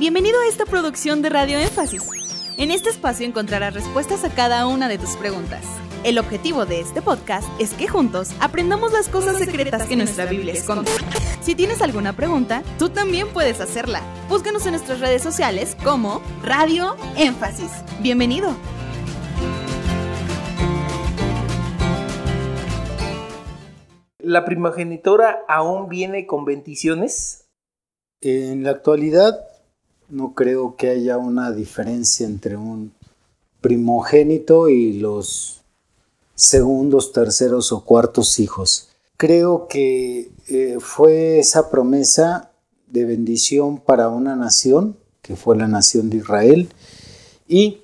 Bienvenido a esta producción de Radio Énfasis. En este espacio encontrarás respuestas a cada una de tus preguntas. El objetivo de este podcast es que juntos aprendamos las cosas secretas que nuestra Biblia esconde. Si tienes alguna pregunta, tú también puedes hacerla. Búscanos en nuestras redes sociales como Radio Énfasis. Bienvenido. ¿La primogenitora aún viene con bendiciones? En la actualidad no creo que haya una diferencia entre un primogénito y los segundos, terceros o cuartos hijos. Creo que eh, fue esa promesa de bendición para una nación, que fue la nación de Israel, y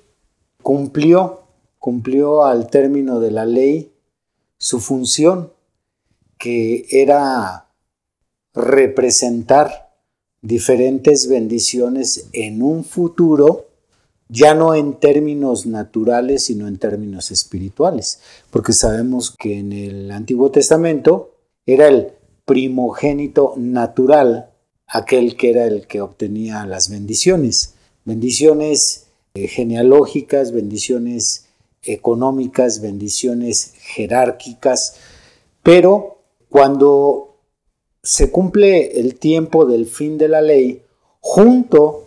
cumplió, cumplió al término de la ley su función, que era representar diferentes bendiciones en un futuro, ya no en términos naturales, sino en términos espirituales, porque sabemos que en el Antiguo Testamento era el primogénito natural, aquel que era el que obtenía las bendiciones, bendiciones eh, genealógicas, bendiciones económicas, bendiciones jerárquicas, pero cuando se cumple el tiempo del fin de la ley junto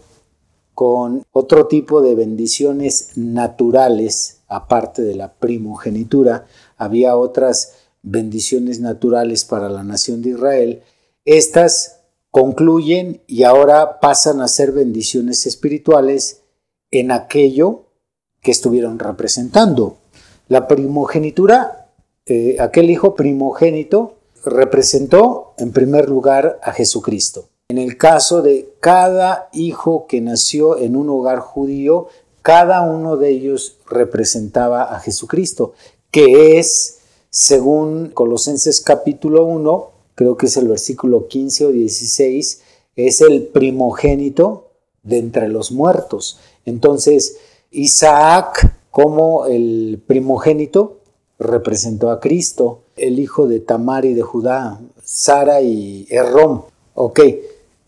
con otro tipo de bendiciones naturales, aparte de la primogenitura, había otras bendiciones naturales para la nación de Israel. Estas concluyen y ahora pasan a ser bendiciones espirituales en aquello que estuvieron representando. La primogenitura, eh, aquel hijo primogénito, representó en primer lugar a Jesucristo. En el caso de cada hijo que nació en un hogar judío, cada uno de ellos representaba a Jesucristo, que es, según Colosenses capítulo 1, creo que es el versículo 15 o 16, es el primogénito de entre los muertos. Entonces, Isaac, como el primogénito, representó a Cristo, el hijo de Tamar y de Judá, Sara y Errom. Ok,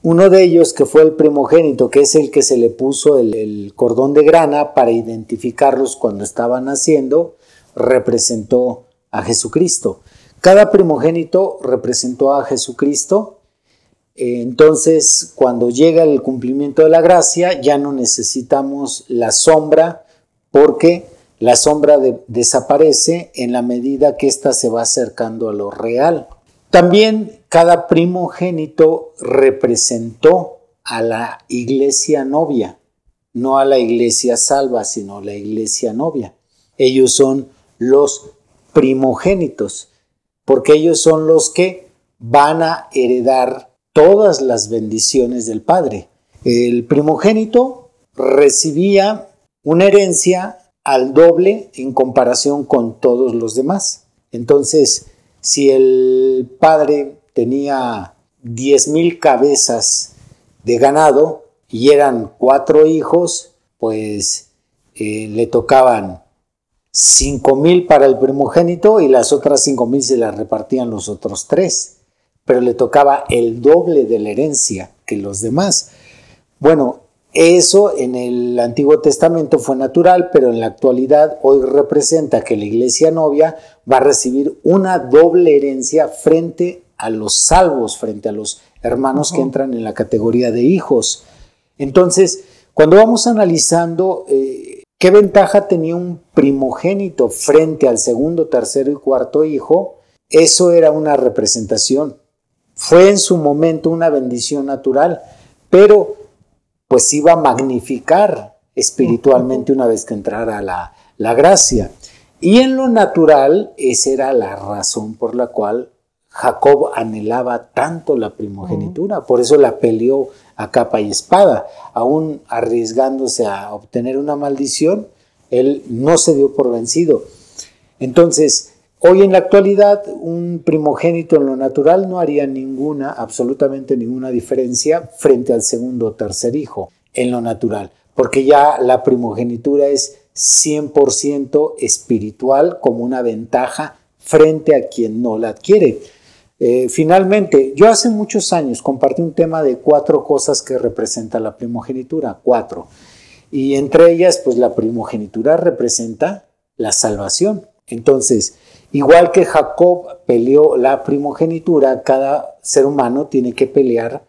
uno de ellos que fue el primogénito, que es el que se le puso el, cordón de grana para identificarlos cuando estaban naciendo, representó a Jesucristo. Cada primogénito representó a Jesucristo. Entonces, cuando llega el cumplimiento de la gracia, ya no necesitamos la sombra porque la sombra desaparece en la medida que ésta se va acercando a lo real. También cada primogénito representó a la iglesia novia, no a la iglesia salva, sino a la iglesia novia. Ellos son los primogénitos, porque ellos son los que van a heredar todas las bendiciones del Padre. El primogénito recibía una herencia al doble en comparación con todos los demás. Entonces, si el padre tenía 10.000 cabezas de ganado y eran cuatro hijos, pues eh, le tocaban 5.000 para el primogénito y las otras 5.000 se las repartían los otros tres, pero le tocaba el doble de la herencia que los demás. Bueno, eso en el Antiguo Testamento fue natural, pero en la actualidad hoy representa que la iglesia novia va a recibir una doble herencia frente a los salvos, frente a los hermanos que entran en la categoría de hijos. Entonces, cuando vamos analizando eh, qué ventaja tenía un primogénito frente al segundo, tercero y cuarto hijo, eso era una representación. Fue en su momento una bendición natural, pero pues iba a magnificar espiritualmente una vez que entrara la, la gracia. Y en lo natural, esa era la razón por la cual Jacob anhelaba tanto la primogenitura, por eso la peleó a capa y espada, aún arriesgándose a obtener una maldición, él no se dio por vencido. Entonces, Hoy en la actualidad, un primogénito en lo natural no haría ninguna, absolutamente ninguna diferencia frente al segundo o tercer hijo en lo natural, porque ya la primogenitura es 100% espiritual como una ventaja frente a quien no la adquiere. Eh, finalmente, yo hace muchos años compartí un tema de cuatro cosas que representa la primogenitura, cuatro. Y entre ellas, pues la primogenitura representa la salvación. Entonces, igual que Jacob peleó la primogenitura, cada ser humano tiene que pelear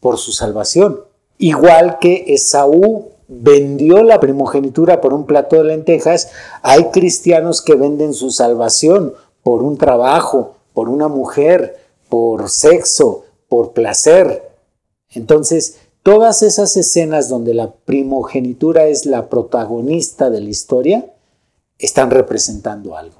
por su salvación. Igual que Esaú vendió la primogenitura por un plato de lentejas, hay cristianos que venden su salvación por un trabajo, por una mujer, por sexo, por placer. Entonces, todas esas escenas donde la primogenitura es la protagonista de la historia, están representando algo.